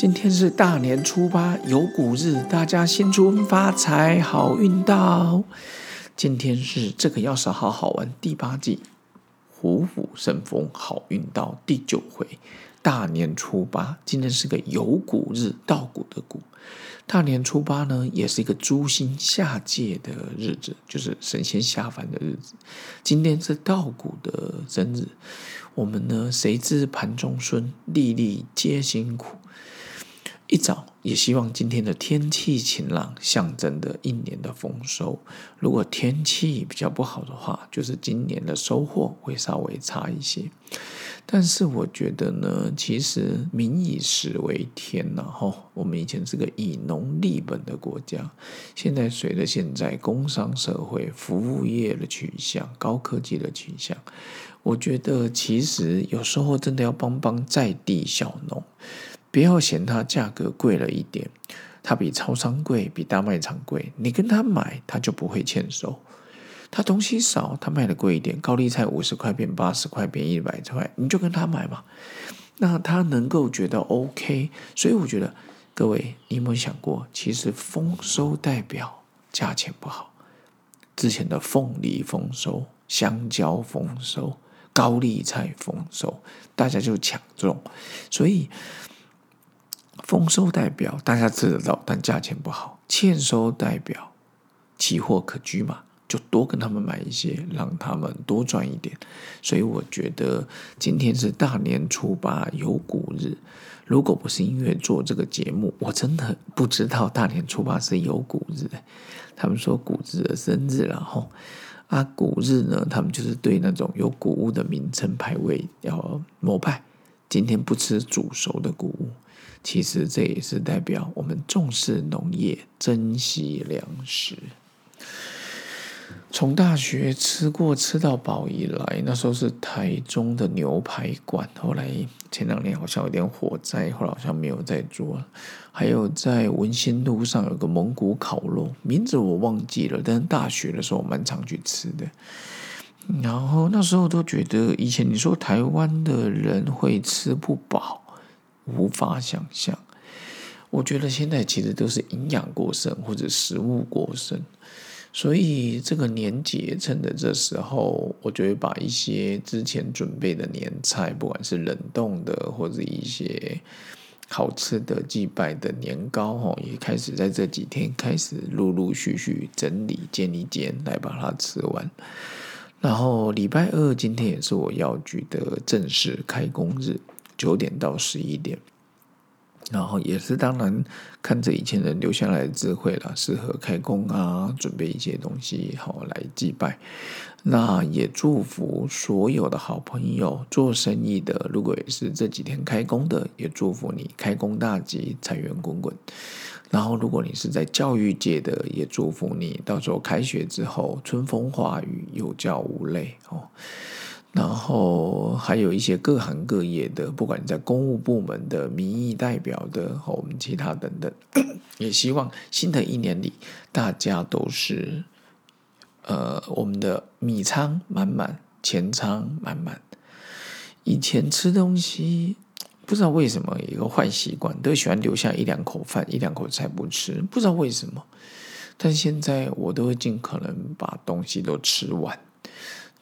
今天是大年初八，有谷日，大家新春发财，好运到。今天是这个要是好好玩第八季，虎虎生风，好运到第九回。大年初八，今天是个有谷日，稻谷的谷。大年初八呢，也是一个诸星下界的日子，就是神仙下凡的日子。今天是稻谷的生日，我们呢，谁知盘中孙，粒粒皆辛苦。一早也希望今天的天气晴朗，象征的一年的丰收。如果天气比较不好的话，就是今年的收获会稍微差一些。但是我觉得呢，其实民以食为天呐，吼，我们以前是个以农立本的国家，现在随着现在工商社会、服务业的取向、高科技的取向，我觉得其实有时候真的要帮帮在地小农。不要嫌它价格贵了一点，它比超商贵，比大卖场贵。你跟他买，他就不会欠收。他东西少，他卖的贵一点，高丽菜五十块变八十块变一百块，你就跟他买嘛。那他能够觉得 OK，所以我觉得各位，你有没有想过，其实丰收代表价钱不好。之前的凤梨丰收、香蕉丰收、高丽菜丰收，大家就抢种，所以。丰收代表大家吃得到，但价钱不好；欠收代表期货可居嘛，就多跟他们买一些，让他们多赚一点。所以我觉得今天是大年初八有谷日，如果不是因为做这个节目，我真的不知道大年初八是有谷日。他们说谷日的生日，然后啊谷日呢，他们就是对那种有谷物的名称排位要膜拜。今天不吃煮熟的谷物。其实这也是代表我们重视农业、珍惜粮食。从大学吃过吃到饱以来，那时候是台中的牛排馆，后来前两年好像有点火灾，后来好像没有再做。还有在文心路上有个蒙古烤肉，名字我忘记了，但是大学的时候我蛮常去吃的。然后那时候都觉得，以前你说台湾的人会吃不饱。无法想象，我觉得现在其实都是营养过剩或者食物过剩，所以这个年节趁着这时候，我就会把一些之前准备的年菜，不管是冷冻的或者一些好吃的祭拜的年糕，哦，也开始在这几天开始陆陆续续整理煎一煎，来把它吃完。然后礼拜二今天也是我药局的正式开工日。九点到十一点，然后也是当然看着以前人留下来的智慧了，适合开工啊，准备一些东西好来祭拜。那也祝福所有的好朋友做生意的，如果也是这几天开工的，也祝福你开工大吉，财源滚滚。然后如果你是在教育界的，也祝福你到时候开学之后春风化雨，有教无类哦。然后还有一些各行各业的，不管在公务部门的、民意代表的和我们其他等等，也希望新的一年里大家都是，呃，我们的米仓满满，钱仓满满。以前吃东西不知道为什么一个坏习惯，都喜欢留下一两口饭、一两口菜不吃，不知道为什么。但现在我都会尽可能把东西都吃完。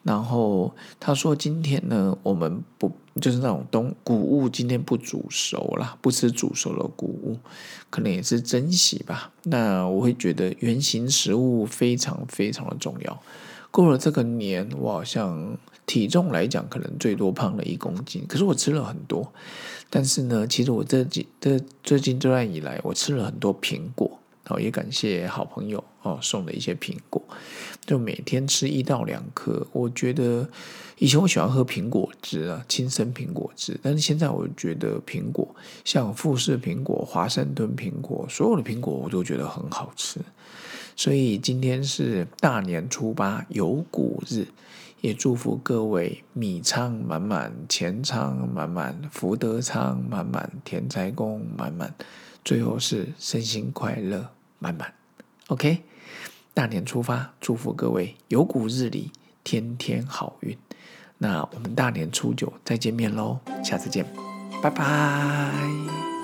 然后他说：“今天呢，我们不就是那种东谷物，今天不煮熟了，不吃煮熟的谷物，可能也是珍惜吧。那我会觉得原形食物非常非常的重要。过了这个年，我好像体重来讲，可能最多胖了一公斤，可是我吃了很多。但是呢，其实我这几这最近这段以来，我吃了很多苹果。”哦，也感谢好朋友哦送的一些苹果，就每天吃一到两颗。我觉得以前我喜欢喝苹果汁啊，亲生苹果汁，但是现在我觉得苹果，像富士苹果、华盛顿苹果，所有的苹果我都觉得很好吃。所以今天是大年初八有谷日，也祝福各位米仓满满，钱仓满满，福德仓满满，田财宫满满，最后是身心快乐。满满，OK，大年初发，祝福各位有股日里天天好运。那我们大年初九再见面喽，下次见，拜拜。